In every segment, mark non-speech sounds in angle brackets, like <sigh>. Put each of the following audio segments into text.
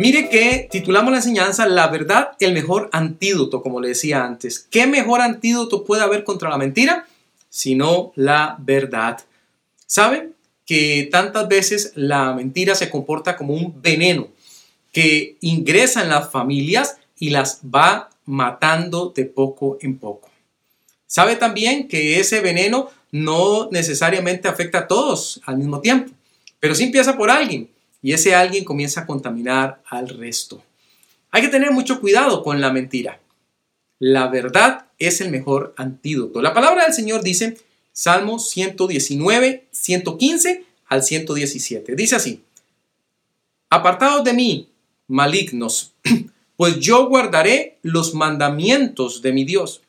Mire que titulamos la enseñanza La verdad, el mejor antídoto, como le decía antes. ¿Qué mejor antídoto puede haber contra la mentira? Sino la verdad. ¿Sabe que tantas veces la mentira se comporta como un veneno que ingresa en las familias y las va matando de poco en poco? ¿Sabe también que ese veneno no necesariamente afecta a todos al mismo tiempo? Pero sí empieza por alguien y ese alguien comienza a contaminar al resto. Hay que tener mucho cuidado con la mentira. La verdad es el mejor antídoto. La palabra del Señor dice, Salmo 119, 115 al 117. Dice así, Apartados de mí, malignos, <clears throat> pues yo guardaré los mandamientos de mi Dios.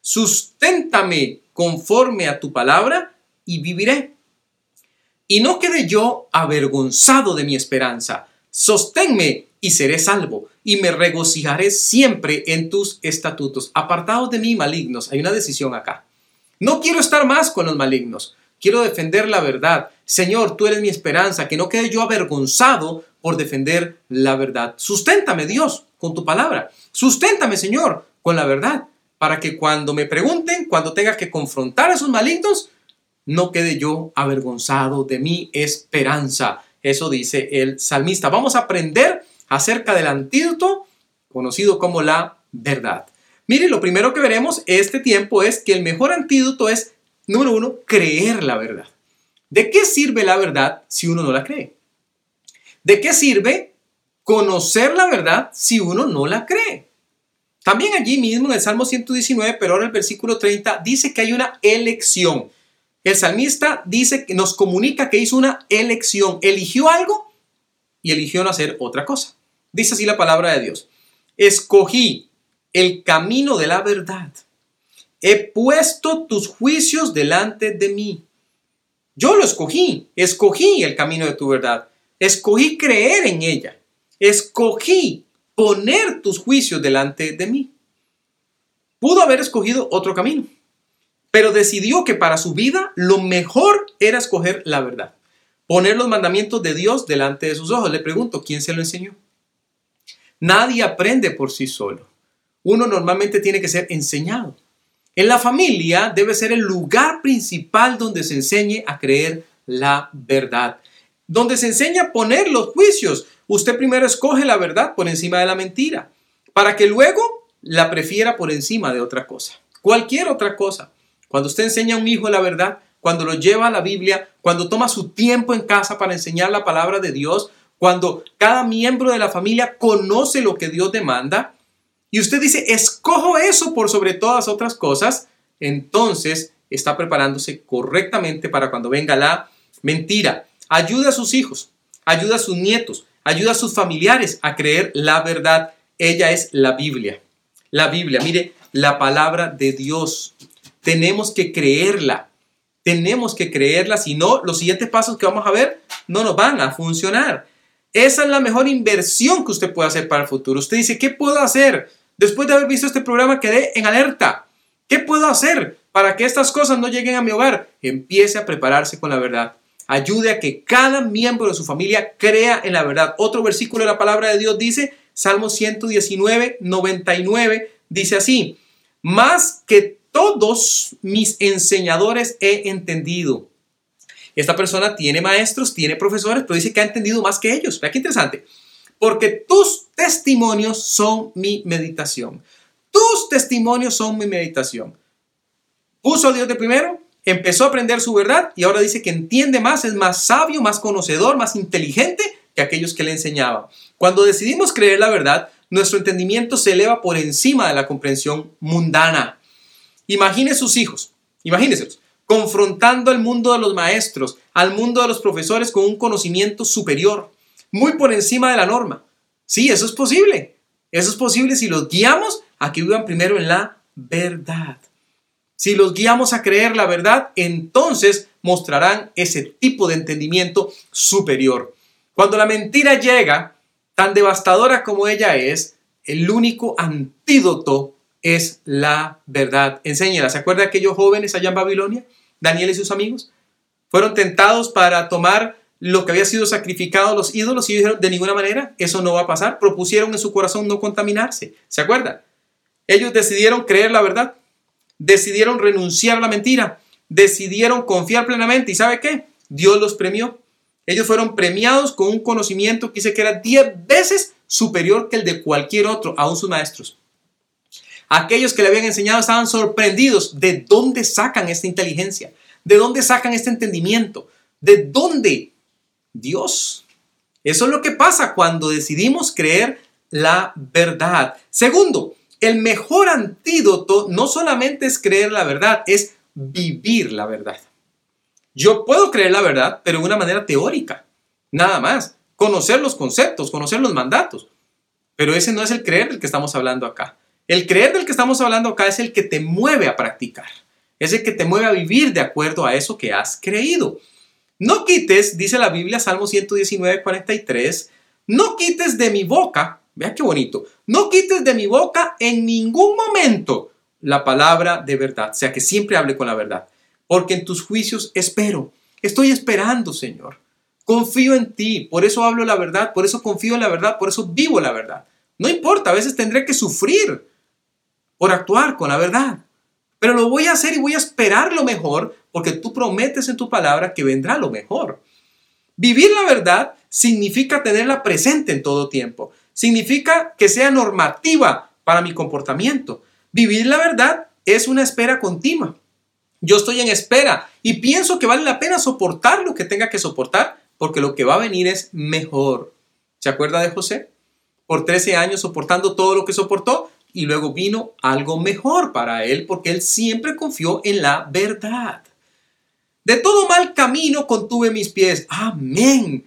Susténtame conforme a tu palabra y viviré y no quede yo avergonzado de mi esperanza. Sosténme y seré salvo, y me regocijaré siempre en tus estatutos. Apartados de mí, malignos. Hay una decisión acá. No quiero estar más con los malignos. Quiero defender la verdad. Señor, tú eres mi esperanza, que no quede yo avergonzado por defender la verdad. Susténtame, Dios, con tu palabra. Susténtame, Señor, con la verdad, para que cuando me pregunten, cuando tenga que confrontar a esos malignos, no quede yo avergonzado de mi esperanza. Eso dice el salmista. Vamos a aprender acerca del antídoto conocido como la verdad. Mire, lo primero que veremos este tiempo es que el mejor antídoto es, número uno, creer la verdad. ¿De qué sirve la verdad si uno no la cree? ¿De qué sirve conocer la verdad si uno no la cree? También allí mismo en el Salmo 119, pero ahora el versículo 30, dice que hay una elección. El salmista dice que nos comunica que hizo una elección, eligió algo y eligió no hacer otra cosa. Dice así la palabra de Dios. Escogí el camino de la verdad. He puesto tus juicios delante de mí. Yo lo escogí, escogí el camino de tu verdad. Escogí creer en ella. Escogí poner tus juicios delante de mí. Pudo haber escogido otro camino pero decidió que para su vida lo mejor era escoger la verdad, poner los mandamientos de Dios delante de sus ojos. Le pregunto, ¿quién se lo enseñó? Nadie aprende por sí solo. Uno normalmente tiene que ser enseñado. En la familia debe ser el lugar principal donde se enseñe a creer la verdad, donde se enseña a poner los juicios. Usted primero escoge la verdad por encima de la mentira, para que luego la prefiera por encima de otra cosa, cualquier otra cosa. Cuando usted enseña a un hijo la verdad, cuando lo lleva a la Biblia, cuando toma su tiempo en casa para enseñar la palabra de Dios, cuando cada miembro de la familia conoce lo que Dios demanda, y usted dice, escojo eso por sobre todas otras cosas, entonces está preparándose correctamente para cuando venga la mentira. Ayuda a sus hijos, ayuda a sus nietos, ayuda a sus familiares a creer la verdad. Ella es la Biblia. La Biblia, mire, la palabra de Dios. Tenemos que creerla. Tenemos que creerla, si no, los siguientes pasos que vamos a ver no nos van a funcionar. Esa es la mejor inversión que usted puede hacer para el futuro. Usted dice, ¿qué puedo hacer? Después de haber visto este programa, quedé en alerta. ¿Qué puedo hacer para que estas cosas no lleguen a mi hogar? Empiece a prepararse con la verdad. Ayude a que cada miembro de su familia crea en la verdad. Otro versículo de la palabra de Dios dice, Salmo 119, 99, dice así, más que todos mis enseñadores he entendido. Esta persona tiene maestros, tiene profesores, pero dice que ha entendido más que ellos. Vea qué interesante. Porque tus testimonios son mi meditación. Tus testimonios son mi meditación. Puso a Dios de primero, empezó a aprender su verdad y ahora dice que entiende más, es más sabio, más conocedor, más inteligente que aquellos que le enseñaban. Cuando decidimos creer la verdad, nuestro entendimiento se eleva por encima de la comprensión mundana. Imagine sus hijos, imagínense, confrontando al mundo de los maestros, al mundo de los profesores con un conocimiento superior, muy por encima de la norma. Sí, eso es posible. Eso es posible si los guiamos a que vivan primero en la verdad. Si los guiamos a creer la verdad, entonces mostrarán ese tipo de entendimiento superior. Cuando la mentira llega, tan devastadora como ella es, el único antídoto es la verdad. Enséñela. ¿Se acuerda de aquellos jóvenes allá en Babilonia? Daniel y sus amigos. Fueron tentados para tomar lo que había sido sacrificado a los ídolos y dijeron, de ninguna manera, eso no va a pasar. Propusieron en su corazón no contaminarse. ¿Se acuerdan? Ellos decidieron creer la verdad, decidieron renunciar a la mentira, decidieron confiar plenamente. ¿Y sabe qué? Dios los premió. Ellos fueron premiados con un conocimiento que dice que era diez veces superior que el de cualquier otro, aún sus maestros. Aquellos que le habían enseñado estaban sorprendidos de dónde sacan esta inteligencia, de dónde sacan este entendimiento, de dónde Dios. Eso es lo que pasa cuando decidimos creer la verdad. Segundo, el mejor antídoto no solamente es creer la verdad, es vivir la verdad. Yo puedo creer la verdad, pero de una manera teórica, nada más. Conocer los conceptos, conocer los mandatos. Pero ese no es el creer del que estamos hablando acá. El creer del que estamos hablando acá es el que te mueve a practicar. Es el que te mueve a vivir de acuerdo a eso que has creído. No quites, dice la Biblia, Salmo 119, 43, no quites de mi boca, vea qué bonito, no quites de mi boca en ningún momento la palabra de verdad, o sea que siempre hable con la verdad, porque en tus juicios espero, estoy esperando, Señor. Confío en ti, por eso hablo la verdad, por eso confío en la verdad, por eso vivo la verdad. No importa, a veces tendré que sufrir por actuar con la verdad, pero lo voy a hacer y voy a esperar lo mejor porque tú prometes en tu palabra que vendrá lo mejor. Vivir la verdad significa tenerla presente en todo tiempo. Significa que sea normativa para mi comportamiento. Vivir la verdad es una espera continua. Yo estoy en espera y pienso que vale la pena soportar lo que tenga que soportar porque lo que va a venir es mejor. ¿Se acuerda de José? Por 13 años soportando todo lo que soportó y luego vino algo mejor para él porque él siempre confió en la verdad. De todo mal camino contuve mis pies. Amén.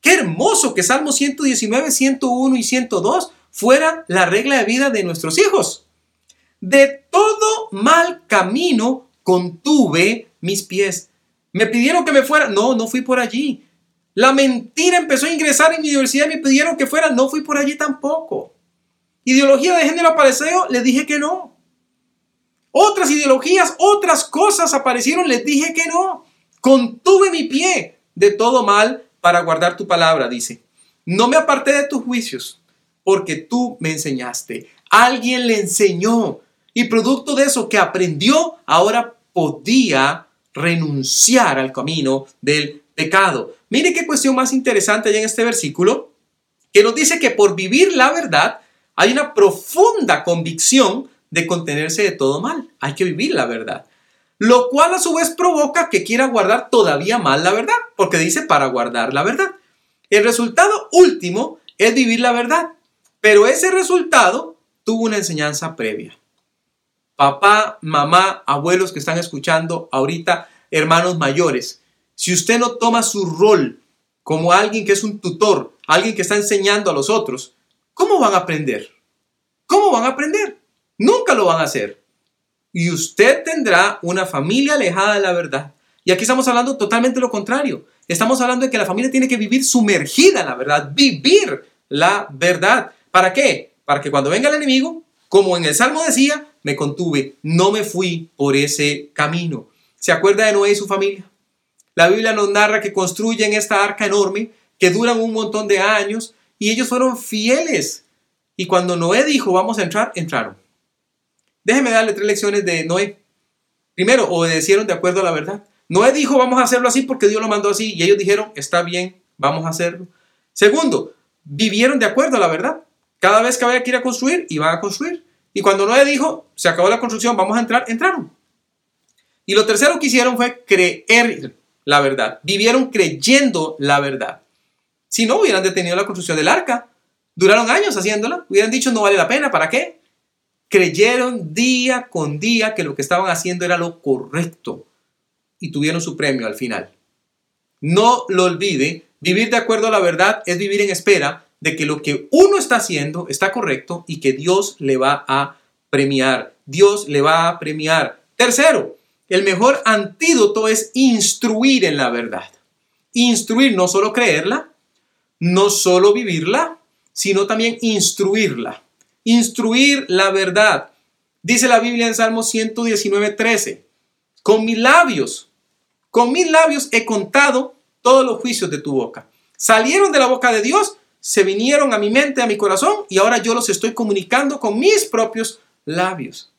Qué hermoso que Salmo 119, 101 y 102 fuera la regla de vida de nuestros hijos. De todo mal camino contuve mis pies. Me pidieron que me fuera. No, no fui por allí. La mentira empezó a ingresar en mi universidad y me pidieron que fuera. No fui por allí tampoco. Ideología de género apareció. Le dije que no. Otras ideologías, otras cosas aparecieron, les dije que no. Contuve mi pie de todo mal para guardar tu palabra, dice. No me aparté de tus juicios, porque tú me enseñaste. Alguien le enseñó. Y producto de eso que aprendió, ahora podía renunciar al camino del pecado. Mire qué cuestión más interesante hay en este versículo, que nos dice que por vivir la verdad hay una profunda convicción de contenerse de todo mal. Hay que vivir la verdad. Lo cual a su vez provoca que quiera guardar todavía más la verdad, porque dice para guardar la verdad. El resultado último es vivir la verdad, pero ese resultado tuvo una enseñanza previa. Papá, mamá, abuelos que están escuchando ahorita, hermanos mayores, si usted no toma su rol como alguien que es un tutor, alguien que está enseñando a los otros, ¿cómo van a aprender? ¿Cómo van a aprender? Nunca lo van a hacer. Y usted tendrá una familia alejada de la verdad. Y aquí estamos hablando totalmente lo contrario. Estamos hablando de que la familia tiene que vivir sumergida en la verdad, vivir la verdad. ¿Para qué? Para que cuando venga el enemigo, como en el Salmo decía, me contuve, no me fui por ese camino. ¿Se acuerda de Noé y su familia? La Biblia nos narra que construyen esta arca enorme, que duran un montón de años, y ellos fueron fieles. Y cuando Noé dijo, vamos a entrar, entraron. Déjeme darle tres lecciones de Noé. Primero, obedecieron de acuerdo a la verdad. Noé dijo, vamos a hacerlo así porque Dios lo mandó así. Y ellos dijeron, está bien, vamos a hacerlo. Segundo, vivieron de acuerdo a la verdad. Cada vez que había que ir a construir, iban a construir. Y cuando Noé dijo, se acabó la construcción, vamos a entrar, entraron. Y lo tercero que hicieron fue creer la verdad. Vivieron creyendo la verdad. Si no, hubieran detenido la construcción del arca. Duraron años haciéndola. Hubieran dicho, no vale la pena, ¿para qué? creyeron día con día que lo que estaban haciendo era lo correcto y tuvieron su premio al final. No lo olvide, vivir de acuerdo a la verdad es vivir en espera de que lo que uno está haciendo está correcto y que Dios le va a premiar. Dios le va a premiar. Tercero, el mejor antídoto es instruir en la verdad. Instruir, no solo creerla, no solo vivirla, sino también instruirla instruir la verdad. Dice la Biblia en Salmo 119, 13. Con mis labios, con mis labios he contado todos los juicios de tu boca. Salieron de la boca de Dios, se vinieron a mi mente, a mi corazón, y ahora yo los estoy comunicando con mis propios labios.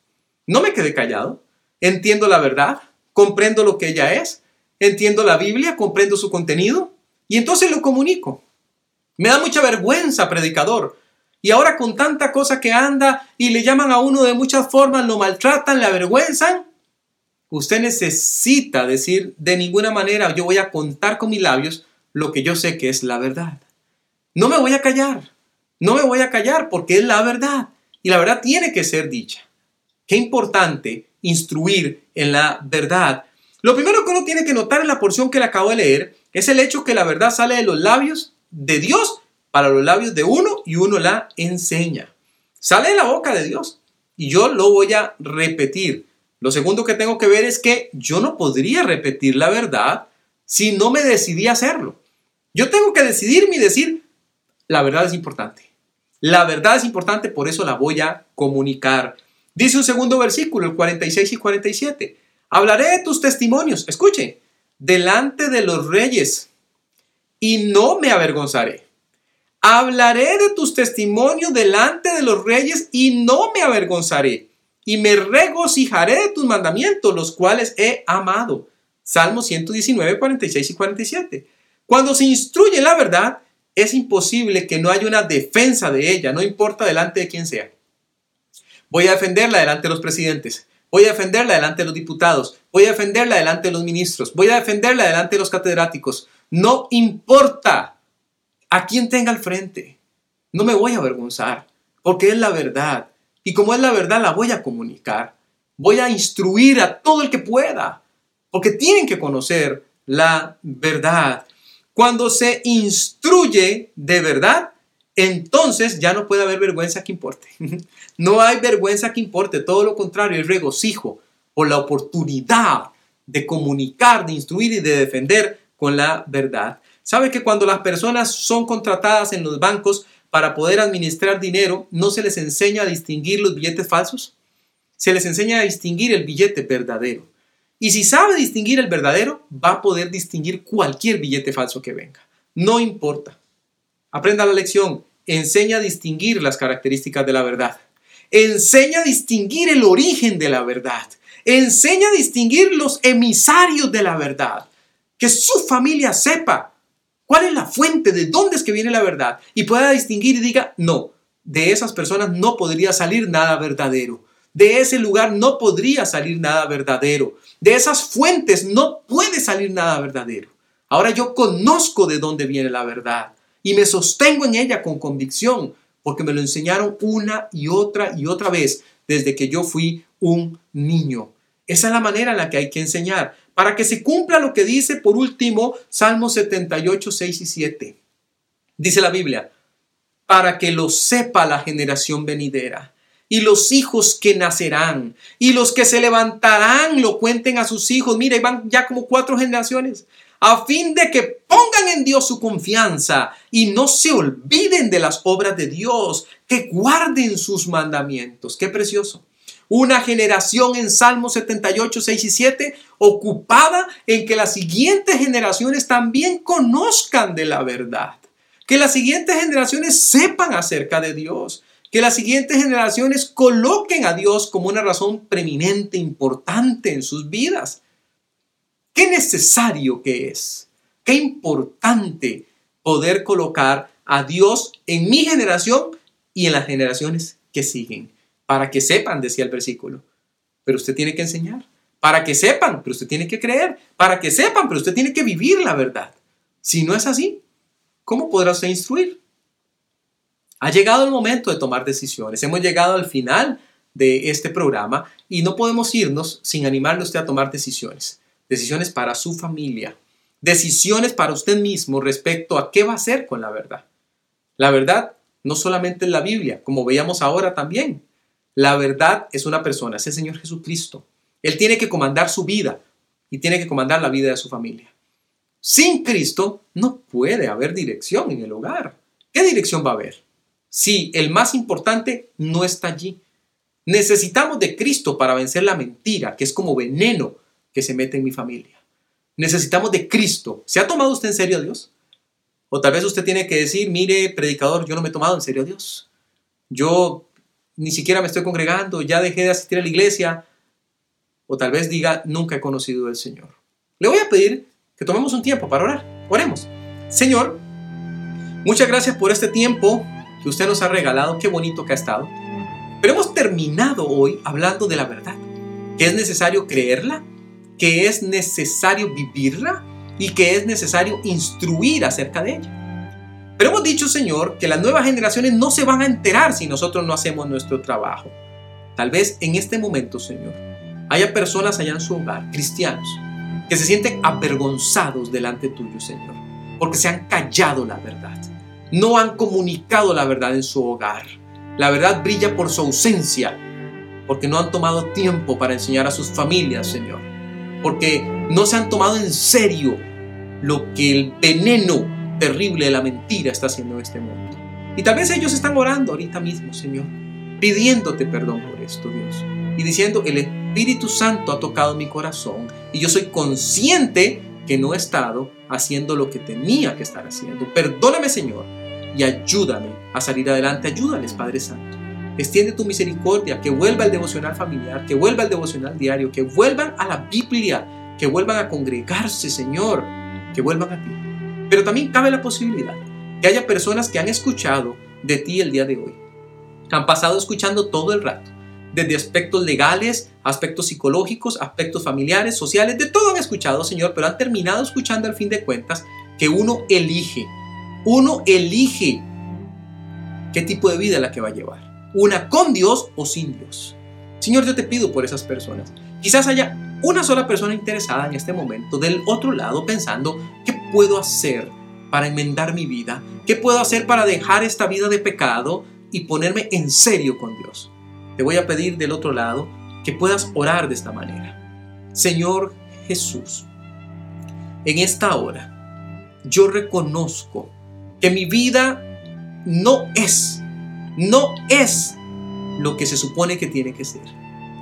No me quedé callado. Entiendo la verdad, comprendo lo que ella es, entiendo la Biblia, comprendo su contenido, y entonces lo comunico. Me da mucha vergüenza, predicador. Y ahora con tanta cosa que anda y le llaman a uno de muchas formas, lo maltratan, le avergüenzan, usted necesita decir de ninguna manera yo voy a contar con mis labios lo que yo sé que es la verdad. No me voy a callar, no me voy a callar porque es la verdad y la verdad tiene que ser dicha. Qué importante instruir en la verdad. Lo primero que uno tiene que notar en la porción que le acabo de leer es el hecho que la verdad sale de los labios de Dios para los labios de uno y uno la enseña. Sale de la boca de Dios y yo lo voy a repetir. Lo segundo que tengo que ver es que yo no podría repetir la verdad si no me decidí a hacerlo. Yo tengo que decidirme y decir, la verdad es importante. La verdad es importante, por eso la voy a comunicar. Dice un segundo versículo, el 46 y 47. Hablaré de tus testimonios, escuche, delante de los reyes y no me avergonzaré. Hablaré de tus testimonios delante de los reyes y no me avergonzaré. Y me regocijaré de tus mandamientos, los cuales he amado. Salmo 119, 46 y 47. Cuando se instruye la verdad, es imposible que no haya una defensa de ella, no importa delante de quién sea. Voy a defenderla delante de los presidentes, voy a defenderla delante de los diputados, voy a defenderla delante de los ministros, voy a defenderla delante de los catedráticos. No importa a quién tenga al frente. No me voy a avergonzar, porque es la verdad. Y como es la verdad, la voy a comunicar. Voy a instruir a todo el que pueda porque tienen que conocer la verdad. Cuando se instruye de verdad, entonces ya no puede haber vergüenza que importe. <laughs> No hay vergüenza que importe, todo lo contrario, es regocijo o la oportunidad de comunicar, de instruir y de defender con la verdad. ¿Sabe que cuando las personas son contratadas en los bancos para poder administrar dinero, no se les enseña a distinguir los billetes falsos? Se les enseña a distinguir el billete verdadero. Y si sabe distinguir el verdadero, va a poder distinguir cualquier billete falso que venga. No importa. Aprenda la lección. Enseña a distinguir las características de la verdad. Enseña a distinguir el origen de la verdad. Enseña a distinguir los emisarios de la verdad. Que su familia sepa cuál es la fuente, de dónde es que viene la verdad. Y pueda distinguir y diga, no, de esas personas no podría salir nada verdadero. De ese lugar no podría salir nada verdadero. De esas fuentes no puede salir nada verdadero. Ahora yo conozco de dónde viene la verdad y me sostengo en ella con convicción porque me lo enseñaron una y otra y otra vez desde que yo fui un niño. Esa es la manera en la que hay que enseñar para que se cumpla lo que dice por último Salmo 78, 6 y 7. Dice la Biblia, para que lo sepa la generación venidera y los hijos que nacerán y los que se levantarán lo cuenten a sus hijos. Mira, van ya como cuatro generaciones a fin de que pongan en Dios su confianza y no se olviden de las obras de Dios, que guarden sus mandamientos. Qué precioso. Una generación en Salmos 78, 6 y 7 ocupada en que las siguientes generaciones también conozcan de la verdad. Que las siguientes generaciones sepan acerca de Dios que las siguientes generaciones coloquen a Dios como una razón preeminente, importante en sus vidas. Qué necesario que es, qué importante poder colocar a Dios en mi generación y en las generaciones que siguen, para que sepan, decía el versículo. Pero usted tiene que enseñar, para que sepan, pero usted tiene que creer, para que sepan, pero usted tiene que vivir la verdad. Si no es así, ¿cómo podrá usted instruir? Ha llegado el momento de tomar decisiones. Hemos llegado al final de este programa y no podemos irnos sin animarle a usted a tomar decisiones. Decisiones para su familia. Decisiones para usted mismo respecto a qué va a hacer con la verdad. La verdad no solamente es la Biblia, como veíamos ahora también. La verdad es una persona, es el Señor Jesucristo. Él tiene que comandar su vida y tiene que comandar la vida de su familia. Sin Cristo no puede haber dirección en el hogar. ¿Qué dirección va a haber? Sí, el más importante no está allí. Necesitamos de Cristo para vencer la mentira, que es como veneno que se mete en mi familia. Necesitamos de Cristo. ¿Se ha tomado usted en serio a Dios? O tal vez usted tiene que decir, mire, predicador, yo no me he tomado en serio a Dios. Yo ni siquiera me estoy congregando, ya dejé de asistir a la iglesia. O tal vez diga, nunca he conocido al Señor. Le voy a pedir que tomemos un tiempo para orar. Oremos. Señor, muchas gracias por este tiempo que usted nos ha regalado. Qué bonito que ha estado. Pero hemos terminado hoy hablando de la verdad. Que es necesario creerla, que es necesario vivirla y que es necesario instruir acerca de ella. Pero hemos dicho, Señor, que las nuevas generaciones no se van a enterar si nosotros no hacemos nuestro trabajo. Tal vez en este momento, Señor, haya personas allá en su hogar, cristianos, que se sienten avergonzados delante tuyo, Señor, porque se han callado la verdad. No han comunicado la verdad en su hogar. La verdad brilla por su ausencia, porque no han tomado tiempo para enseñar a sus familias, Señor, porque no se han tomado en serio lo que el veneno terrible la mentira está haciendo en este mundo. Y tal vez ellos están orando ahorita mismo, Señor, pidiéndote perdón por esto, Dios, y diciendo, el Espíritu Santo ha tocado mi corazón y yo soy consciente que no he estado haciendo lo que tenía que estar haciendo. Perdóname, Señor, y ayúdame a salir adelante. Ayúdales, Padre Santo. Extiende tu misericordia, que vuelva el devocional familiar, que vuelva el devocional diario, que vuelvan a la Biblia, que vuelvan a congregarse, Señor, que vuelvan a ti. Pero también cabe la posibilidad que haya personas que han escuchado de ti el día de hoy. Han pasado escuchando todo el rato, desde aspectos legales, aspectos psicológicos, aspectos familiares, sociales, de todo han escuchado, Señor, pero han terminado escuchando al fin de cuentas que uno elige, uno elige qué tipo de vida es la que va a llevar, una con Dios o sin Dios. Señor, yo te pido por esas personas. Quizás haya una sola persona interesada en este momento del otro lado pensando, ¿qué puedo hacer para enmendar mi vida? ¿Qué puedo hacer para dejar esta vida de pecado y ponerme en serio con Dios? Te voy a pedir del otro lado que puedas orar de esta manera. Señor Jesús, en esta hora yo reconozco que mi vida no es, no es lo que se supone que tiene que ser.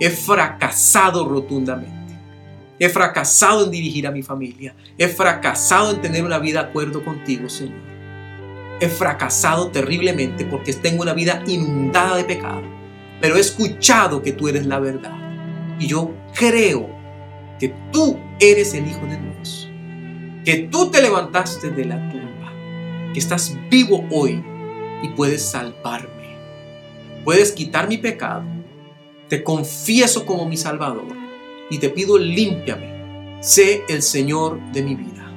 He fracasado rotundamente. He fracasado en dirigir a mi familia. He fracasado en tener una vida de acuerdo contigo, Señor. He fracasado terriblemente porque tengo una vida inundada de pecado. Pero he escuchado que tú eres la verdad. Y yo creo que tú eres el Hijo de Dios. Que tú te levantaste de la tumba. Que estás vivo hoy y puedes salvarme. Puedes quitar mi pecado. Te confieso como mi Salvador y te pido límpiame, sé el Señor de mi vida.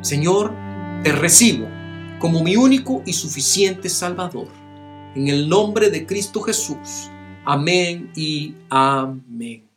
Señor, te recibo como mi único y suficiente Salvador. En el nombre de Cristo Jesús. Amén y amén.